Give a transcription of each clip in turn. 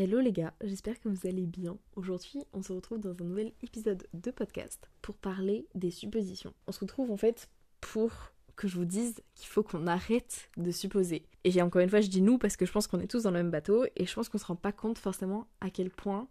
Hello les gars, j'espère que vous allez bien. Aujourd'hui, on se retrouve dans un nouvel épisode de podcast pour parler des suppositions. On se retrouve en fait pour que je vous dise qu'il faut qu'on arrête de supposer. Et encore une fois, je dis nous parce que je pense qu'on est tous dans le même bateau et je pense qu'on se rend pas compte forcément à quel point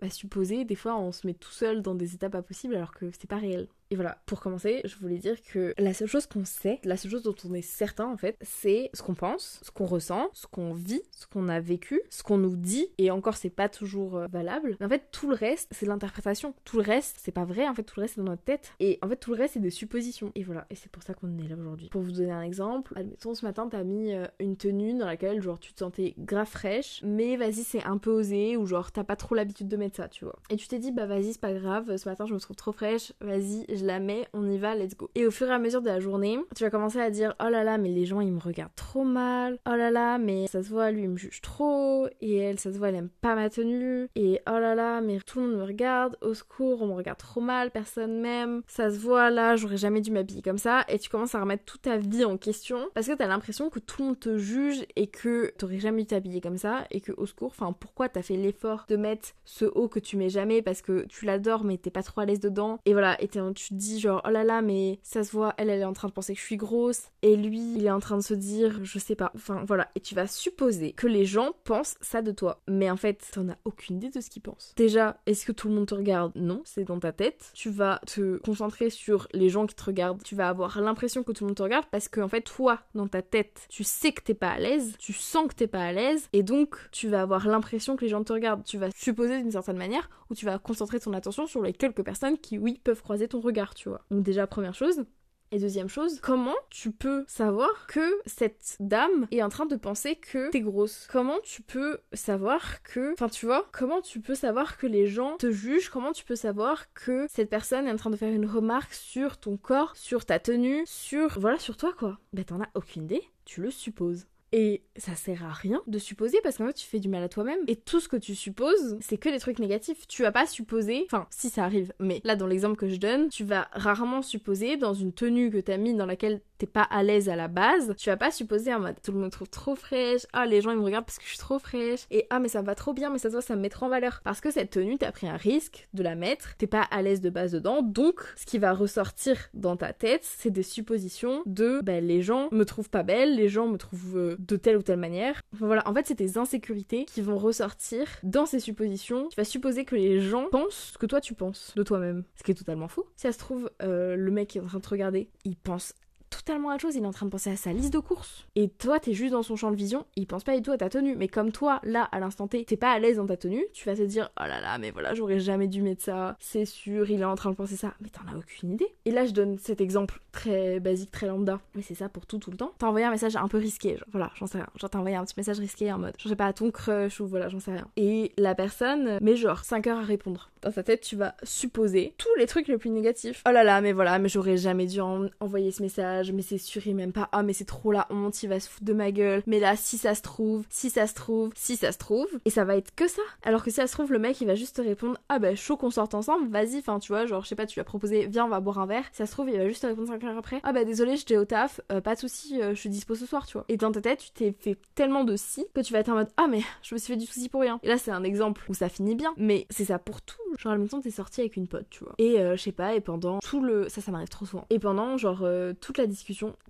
bah, supposer, des fois on se met tout seul dans des étapes impossibles alors que c'est pas réel. Et voilà, pour commencer, je voulais dire que la seule chose qu'on sait, la seule chose dont on est certain en fait, c'est ce qu'on pense, ce qu'on ressent, ce qu'on vit, ce qu'on a vécu, ce qu'on nous dit, et encore c'est pas toujours euh, valable. En fait, tout le reste, c'est l'interprétation. Tout le reste, c'est pas vrai, en fait, tout le reste c'est dans notre tête. Et en fait, tout le reste, c'est des suppositions. Et voilà, et c'est pour ça qu'on est là aujourd'hui. Pour vous donner un exemple, admettons ce matin, t'as mis euh, une tenue dans laquelle, genre, tu te sentais grave fraîche, mais vas-y, c'est un peu osé, ou genre, t'as pas trop l'habitude de mettre ça, tu vois. Et tu t'es dit, bah vas-y, c'est pas grave, ce matin, je me trouve trop fraîche, vas-y, je la mets, on y va, let's go. Et au fur et à mesure de la journée, tu vas commencer à dire oh là là, mais les gens ils me regardent trop mal. Oh là là, mais ça se voit, lui il me juge trop. Et elle, ça se voit, elle aime pas ma tenue. Et oh là là, mais tout le monde me regarde. Au secours, on me regarde trop mal, personne m'aime. Ça se voit là, j'aurais jamais dû m'habiller comme ça. Et tu commences à remettre toute ta vie en question parce que t'as l'impression que tout le monde te juge et que t'aurais jamais dû t'habiller comme ça. Et que au secours, enfin pourquoi t'as fait l'effort de mettre ce haut que tu mets jamais parce que tu l'adores mais t'es pas trop à l'aise dedans. Et voilà, et tu te dis genre oh là là, mais ça se voit, elle, elle est en train de penser que je suis grosse, et lui, il est en train de se dire, je sais pas, enfin voilà, et tu vas supposer que les gens pensent ça de toi. Mais en fait, t'en as aucune idée de ce qu'ils pensent. Déjà, est-ce que tout le monde te regarde? Non, c'est dans ta tête. Tu vas te concentrer sur les gens qui te regardent, tu vas avoir l'impression que tout le monde te regarde parce que en fait, toi, dans ta tête, tu sais que t'es pas à l'aise, tu sens que t'es pas à l'aise, et donc tu vas avoir l'impression que les gens te regardent. Tu vas supposer d'une certaine manière, ou tu vas concentrer ton attention sur les quelques personnes qui, oui, peuvent croiser ton regard, tu vois. Donc déjà, première chose. Et deuxième chose, comment tu peux savoir que cette dame est en train de penser que t'es grosse? Comment tu peux savoir que... Enfin tu vois, comment tu peux savoir que les gens te jugent? Comment tu peux savoir que cette personne est en train de faire une remarque sur ton corps, sur ta tenue, sur... Voilà, sur toi quoi? Ben t'en as aucune idée, tu le supposes. Et ça sert à rien de supposer parce qu'en fait tu fais du mal à toi-même. Et tout ce que tu supposes, c'est que des trucs négatifs. Tu vas pas supposer, enfin si ça arrive, mais là dans l'exemple que je donne, tu vas rarement supposer dans une tenue que t'as mis dans laquelle t'es pas à l'aise à la base, tu vas pas supposer en mode tout le monde trouve trop fraîche, ah les gens ils me regardent parce que je suis trop fraîche, et ah mais ça va trop bien, mais ça se voit, ça me met en valeur. Parce que cette tenue, t'as pris un risque de la mettre, t'es pas à l'aise de base dedans, donc ce qui va ressortir dans ta tête, c'est des suppositions de ben les gens me trouvent pas belle, les gens me trouvent euh, de telle ou telle manière. Enfin, voilà, en fait c'est tes insécurités qui vont ressortir dans ces suppositions. Tu vas supposer que les gens pensent ce que toi tu penses de toi-même, ce qui est totalement faux. Si ça se trouve, euh, le mec qui est en train de te regarder, il pense totalement autre chose, il est en train de penser à sa liste de courses. Et toi, t'es juste dans son champ de vision, il pense pas du tout à ta tenue. Mais comme toi, là, à l'instant T, t'es pas à l'aise dans ta tenue, tu vas te dire, oh là là, mais voilà, j'aurais jamais dû mettre ça, c'est sûr, il est en train de penser ça. Mais t'en as aucune idée. Et là, je donne cet exemple très basique, très lambda. Mais c'est ça pour tout, tout le temps. T'as envoyé un message un peu risqué, genre, voilà, j'en sais rien. Genre, t'as envoyé un petit message risqué en mode, je sais pas, à ton crush ou voilà, j'en sais rien. Et la personne met genre 5 heures à répondre. Dans sa tête, tu vas supposer tous les trucs les plus négatifs. Oh là là, mais voilà, mais j'aurais jamais dû envoyer ce message, mais c'est sûr, il même pas ah mais c'est trop la honte, il va se foutre de ma gueule. Mais là si ça se trouve, si ça se trouve, si ça se trouve et ça va être que ça. Alors que si ça se trouve le mec il va juste te répondre ah bah chaud qu'on sorte ensemble, vas-y, enfin tu vois, genre je sais pas, tu lui as proposé viens on va boire un verre. Si ça se trouve il va juste te répondre 5 heures après ah bah désolé, j'étais au taf, euh, pas de souci, euh, je suis dispo ce soir, tu vois. Et dans ta tête, tu t'es fait tellement de si que tu vas être en mode ah mais je me suis fait du souci pour rien. Et là c'est un exemple où ça finit bien, mais c'est ça pour tout. Genre temps t'es sorti avec une pote, tu vois. Et euh, je sais pas, et pendant tout le ça ça m'arrive trop souvent. Et pendant genre toute la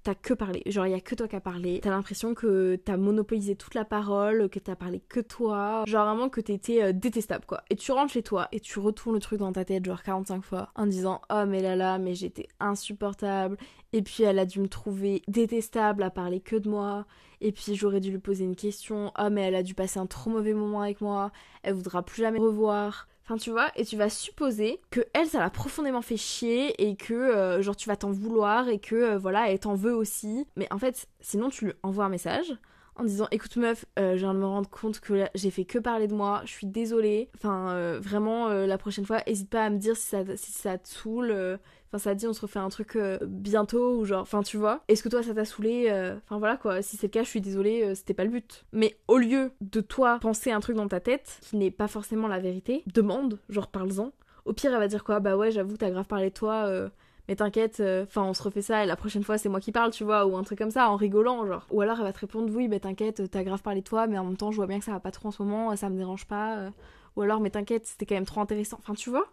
t'as que parlé. Genre, il y a que toi qui as parlé. T'as l'impression que t'as monopolisé toute la parole, que t'as parlé que toi. Genre, vraiment que t'étais euh, détestable, quoi. Et tu rentres chez toi et tu retournes le truc dans ta tête, genre 45 fois, en disant Oh, mais là là, mais j'étais insupportable. Et puis, elle a dû me trouver détestable à parler que de moi. Et puis j'aurais dû lui poser une question. Oh mais elle a dû passer un trop mauvais moment avec moi. Elle voudra plus jamais revoir. Enfin, tu vois, et tu vas supposer que elle, ça l'a profondément fait chier et que, euh, genre, tu vas t'en vouloir et que, euh, voilà, elle t'en veut aussi. Mais en fait, sinon, tu lui envoies un message en disant écoute meuf euh, je viens de me rendre compte que j'ai fait que parler de moi je suis désolée enfin vraiment la prochaine fois hésite pas à me dire si ça, ça te saoule Enfin, ça dit, on se refait un truc euh, bientôt, ou genre, enfin, tu vois. Est-ce que toi, ça t'a saoulé euh, Enfin, voilà quoi. Si c'est le cas, je suis désolée, euh, c'était pas le but. Mais au lieu de toi penser un truc dans ta tête qui n'est pas forcément la vérité, demande, genre, parle-en. Au pire, elle va dire quoi? Bah ouais, j'avoue, t'as grave parlé de toi mais t'inquiète, euh, enfin on se refait ça et la prochaine fois c'est moi qui parle, tu vois, ou un truc comme ça, en rigolant, genre. Ou alors elle va te répondre, oui, mais t'inquiète, t'as grave parlé de toi, mais en même temps je vois bien que ça va pas trop en ce moment, ça me dérange pas. euh. Ou alors, mais t'inquiète, c'était quand même trop intéressant. Enfin, tu vois?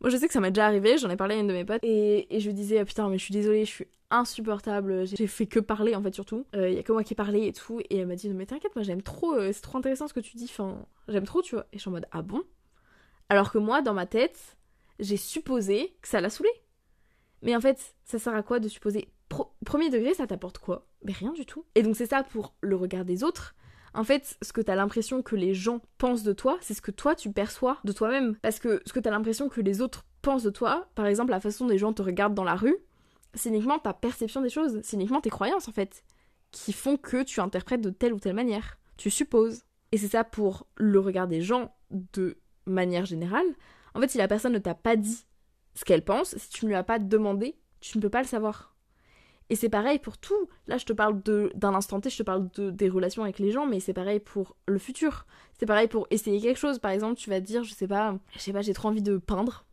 Moi je sais que ça m'est déjà arrivé, j'en ai parlé à une de mes potes, et, je disais, ah, putain, mais je suis désolée, je suis insupportable, j'ai fait que parler en fait surtout, il y a que moi qui ai parlé et tout, et elle m'a dit, non mais t'inquiète, moi j'aime trop, euh, c'est trop intéressant ce que tu dis, enfin, j'aime trop, tu vois. Et je suis en mode, ah bon? Alors que moi, dans ma tête, j'ai supposé que ça l'a saoulé. Mais en fait, ça sert à quoi de supposer Premier degré, ça t'apporte quoi? Mais rien du tout. Et donc c'est ça pour le regard des autres. En fait, ce que t'as l'impression que les gens pensent de toi, c'est ce que toi tu perçois de toi-même. Parce que ce que t'as l'impression que les autres pensent de toi, par exemple la façon dont les gens te regardent dans la rue, c'est uniquement ta perception des choses, c'est uniquement tes croyances en fait, qui font que tu interprètes de telle ou telle manière. Tu supposes. Et c'est ça pour le regard des gens de manière générale. En fait, si la personne ne t'a pas dit ce qu'elle pense, si tu ne lui as pas demandé, tu ne peux pas le savoir. Et c'est pareil pour tout. Là, je te parle d'un instant T, je te parle de, des relations avec les gens, mais c'est pareil pour le futur. C'est pareil pour essayer quelque chose. Par exemple, tu vas te dire, je sais pas, je sais pas, j'ai trop envie de peindre.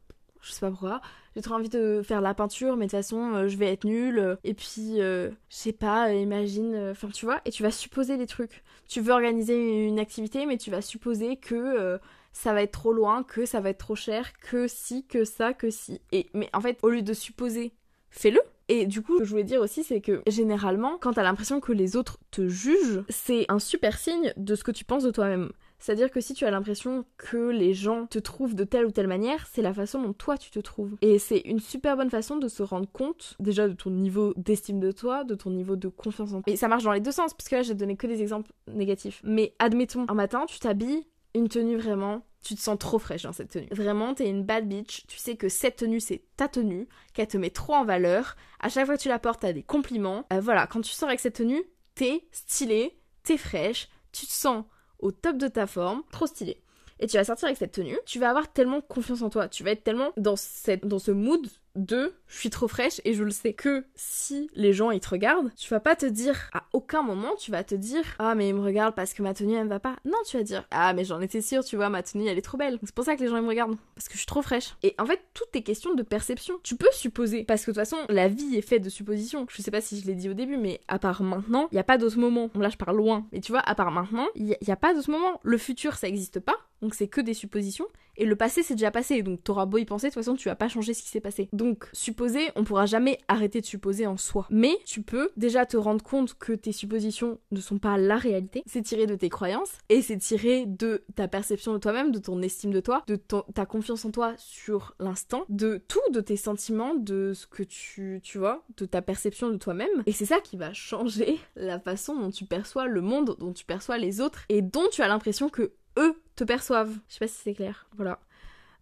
Je sais pas pourquoi. J'ai trop envie de faire la peinture, mais de toute façon, euh, je vais être nulle. Et puis, euh, je sais pas, euh, imagine. euh, Enfin, tu vois, et tu vas supposer des trucs. Tu veux organiser une activité, mais tu vas supposer que ça va être trop loin, que ça va être trop cher, que si, que ça, que si. Et mais en fait, au lieu de supposer, fais-le. Et du coup, ce que je voulais dire aussi, c'est que généralement, quand t'as l'impression que les autres te jugent, c'est un super signe de ce que tu penses de toi-même. C'est-à-dire que si tu as l'impression que les gens te trouvent de telle ou telle manière, c'est la façon dont toi tu te trouves. Et c'est une super bonne façon de se rendre compte déjà de ton niveau d'estime de toi, de ton niveau de confiance en toi. Et ça marche dans les deux sens, parce que là j'ai donné que des exemples négatifs. Mais admettons, un matin tu t'habilles, une tenue vraiment, tu te sens trop fraîche dans cette tenue. Vraiment, t'es une bad bitch, tu sais que cette tenue c'est ta tenue, qu'elle te met trop en valeur, à chaque fois que tu la portes t'as des compliments. Euh, voilà, quand tu sors avec cette tenue, t'es stylée, t'es fraîche, tu te sens au top de ta forme, trop stylé. Et tu vas sortir avec cette tenue, tu vas avoir tellement confiance en toi, tu vas être tellement dans, dans ce mood de je suis trop fraîche et je le sais que si les gens ils te regardent, tu vas pas te dire à aucun moment tu vas te dire ah mais ils me regardent parce que ma tenue elle me va pas. Non, tu vas dire ah mais j'en étais sûre, tu vois ma tenue elle est trop belle. C'est pour ça que les gens ils me regardent parce que je suis trop fraîche. Et en fait tout est question de perception. Tu peux supposer parce que de toute façon la vie est faite de suppositions. Je sais pas si je l'ai dit au début mais à part maintenant, il y a pas d'autre moment. Là je parle loin. Mais tu vois à part maintenant, il y, y a pas d'autre moment. Le futur ça existe pas. Donc c'est que des suppositions. Et le passé, c'est déjà passé. Donc t'auras beau y penser, de toute façon, tu vas pas changer ce qui s'est passé. Donc, supposer, on pourra jamais arrêter de supposer en soi. Mais tu peux déjà te rendre compte que tes suppositions ne sont pas la réalité. C'est tiré de tes croyances. Et c'est tiré de ta perception de toi-même, de ton estime de toi, de ta confiance en toi sur l'instant, de tout, de tes sentiments, de ce que tu, tu vois, de ta perception de toi-même. Et c'est ça qui va changer la façon dont tu perçois le monde, dont tu perçois les autres, et dont tu as l'impression que eux te perçoivent. Je sais pas si c'est clair. Voilà.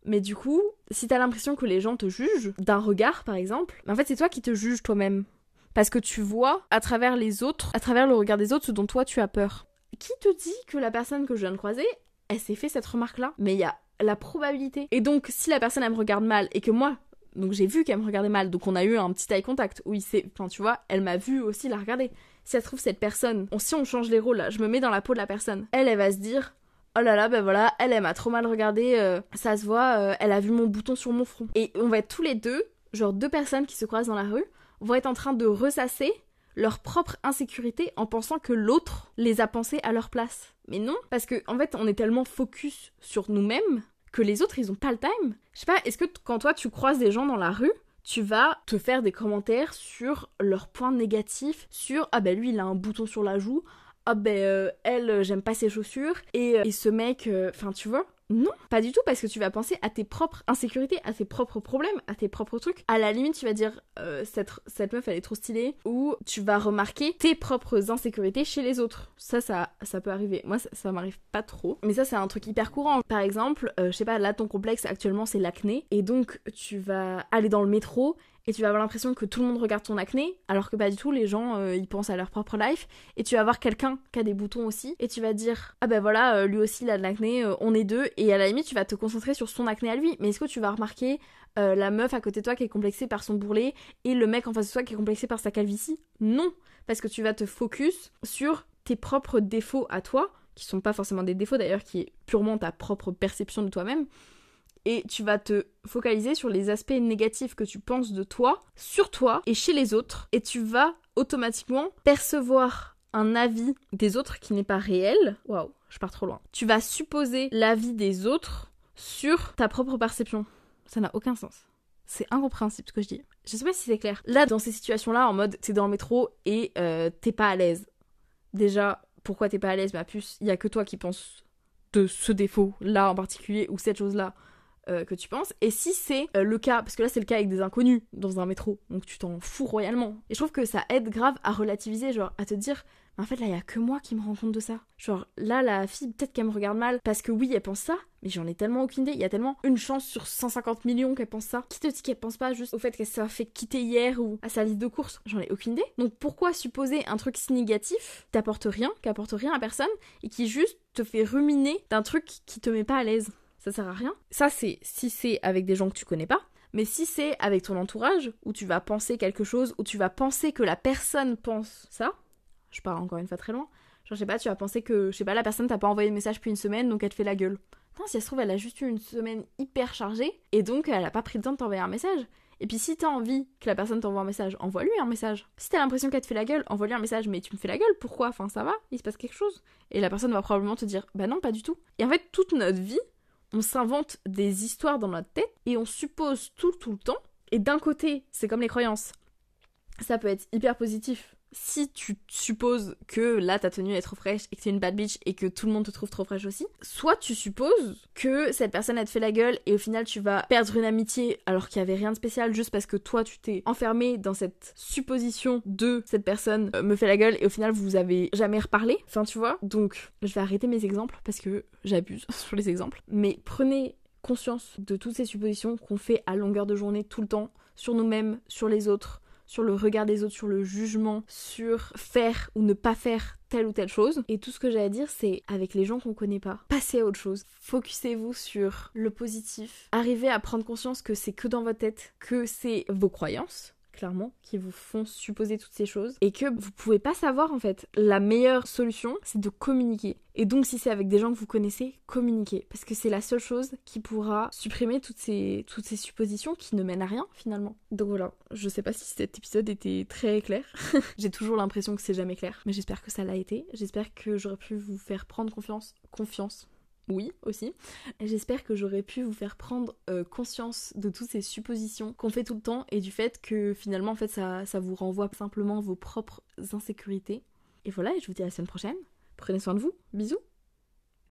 Mais du coup, si t'as l'impression que les gens te jugent, d'un regard par exemple, en fait c'est toi qui te juges toi-même. Parce que tu vois à travers les autres, à travers le regard des autres, ce dont toi tu as peur. Qui te dit que la personne que je viens de croiser, elle s'est fait cette remarque-là? Mais il y a la probabilité. Et donc, si la personne elle me regarde mal et que moi, donc j'ai vu qu'elle me regardait mal, donc on a eu un petit eye contact où il s'est, enfin tu vois, elle m'a vu aussi la regarder. Si ça trouve cette personne, on- si on change les rôles, là, je me mets dans la peau de la personne. Elle, elle va se dire, oh là là, ben voilà, elle, m'a trop mal regardé, euh, ça se voit, euh, elle a vu mon bouton sur mon front. Et on va être tous les deux, genre deux personnes qui se croisent dans la rue, vont être en train de ressasser leur propre insécurité en pensant que l'autre les a pensées à leur place. Mais non, parce que en fait, on est tellement focus sur nous-mêmes que les autres, ils ont pas le time. Je sais pas, est-ce que quand toi tu croises des gens dans la rue, tu vas te faire des commentaires sur leurs points négatifs, sur ah ben lui il a un bouton sur la joue, ah ben euh, elle euh, j'aime pas ses chaussures et, euh, et ce mec, enfin tu vois, non, pas du tout, parce que tu vas penser à tes propres insécurités, à tes propres problèmes, à tes propres trucs. À la limite, tu vas dire cette, cette meuf elle est trop stylée, ou tu vas remarquer tes propres insécurités chez les autres. Ça, ça, ça peut arriver. Moi, ça, m'arrive pas trop, mais ça c'est un truc hyper courant. Par exemple, je sais pas, là ton complexe actuellement c'est l'acné, et donc tu vas aller dans le métro et tu vas avoir l'impression que tout le monde regarde ton acné, alors que pas du tout, les gens euh, ils pensent à leur propre life, et tu vas voir quelqu'un qui a des boutons aussi, et tu vas dire ah ben voilà, euh, lui aussi il a de l'acné, euh, on est deux, et à la limite tu vas te concentrer sur son acné à lui, mais est-ce que tu vas remarquer la meuf à côté de toi qui est complexée par son bourrelet et le mec en face de toi qui est complexé par sa calvitie? Non, parce que tu vas te focus sur tes propres défauts à toi, qui sont pas forcément des défauts d'ailleurs, qui est purement ta propre perception de toi-même et tu vas te focaliser sur les aspects négatifs que tu penses de toi, sur toi et chez les autres, et tu vas automatiquement percevoir un avis des autres qui n'est pas réel. Waouh, je pars trop loin. Tu vas supposer l'avis des autres sur ta propre perception. Ça n'a aucun sens. C'est incompréhensible ce que je dis. Je sais pas si c'est clair. Là, dans ces situations-là, en mode t'es dans le métro et euh, t'es pas à l'aise. Déjà, pourquoi t'es pas à l'aise? Ma puce, il y a que toi qui penses de ce défaut-là en particulier ou cette chose-là euh, que tu penses. Et si c'est euh, le cas, parce que là c'est le cas avec des inconnus dans un métro, donc tu t'en fous royalement. Et je trouve que ça aide grave à relativiser, genre à te dire, en fait là il y a que moi qui me rends compte de ça. Genre là la fille peut-être qu'elle me regarde mal parce que oui elle pense ça, mais j'en ai tellement aucune idée. Il y a tellement une chance sur 150 millions qu'elle pense ça. Qui te dit qu'elle pense pas juste au fait qu'elle s'est fait quitter hier ou à sa liste de courses J'en ai aucune idée. Donc pourquoi supposer un truc si négatif t'apporte rien, qui apporte rien à personne et qui juste te fait ruminer d'un truc qui te met pas à l'aise? Ça sert à rien. Ça, c'est si c'est avec des gens que tu connais pas. Mais si c'est avec ton entourage, où tu vas penser quelque chose, où tu vas penser que la personne pense ça, je pars encore une fois très loin, genre je sais pas, tu vas penser que, je sais pas, la personne t'a pas envoyé de message depuis une semaine, donc elle te fait la gueule. Non, si elle se trouve, elle a juste eu une semaine hyper chargée, et donc elle a pas pris le temps de t'envoyer un message. Et puis si t'as envie que la personne t'envoie un message, envoie-lui un message. Si t'as l'impression qu'elle te fait la gueule, envoie-lui un message, mais tu me fais la gueule, pourquoi? Enfin ça va, il se passe quelque chose. Et la personne va probablement te dire, bah non, pas du tout. Et en fait, toute notre vie, on s'invente des histoires dans notre tête et on suppose tout tout le temps. Et d'un côté, c'est comme les croyances. Ça peut être hyper positif si tu supposes que là ta tenue est trop fraîche et que t'es une bad bitch et que tout le monde te trouve trop fraîche aussi, soit tu supposes que cette personne a te fait la gueule et au final tu vas perdre une amitié alors qu'il y avait rien de spécial juste parce que toi tu t'es enfermé dans cette supposition de cette personne euh, me fait la gueule et au final vous avez jamais reparlé. Enfin tu vois, donc je vais arrêter mes exemples parce que j'abuse sur les exemples. Mais prenez conscience de toutes ces suppositions qu'on fait à longueur de journée tout le temps sur nous-mêmes, sur les autres sur le regard des autres, sur le jugement, sur faire ou ne pas faire telle ou telle chose. Et tout ce que j'ai à dire, c'est avec les gens qu'on connaît pas, passez à autre chose. Focussez-vous sur le positif. Arrivez à prendre conscience que c'est que dans votre tête, que c'est vos croyances, clairement, qui vous font supposer toutes ces choses et que vous pouvez pas savoir en fait. La meilleure solution, c'est de communiquer. Et donc, si c'est avec des gens que vous connaissez, communiquez. Parce que c'est la seule chose qui pourra supprimer toutes ces, toutes ces suppositions qui ne mènent à rien finalement. Donc voilà, je sais pas si cet épisode était très clair. J'ai toujours l'impression que c'est jamais clair, mais j'espère que ça l'a été. J'espère que j'aurais pu vous faire prendre confiance. Confiance oui aussi. J'espère que j'aurais pu vous faire prendre euh, conscience de toutes ces suppositions qu'on fait tout le temps et du fait que finalement en ça, ça vous renvoie simplement vos propres insécurités. Et voilà, je vous dis à la semaine prochaine. Prenez soin de vous. Bisous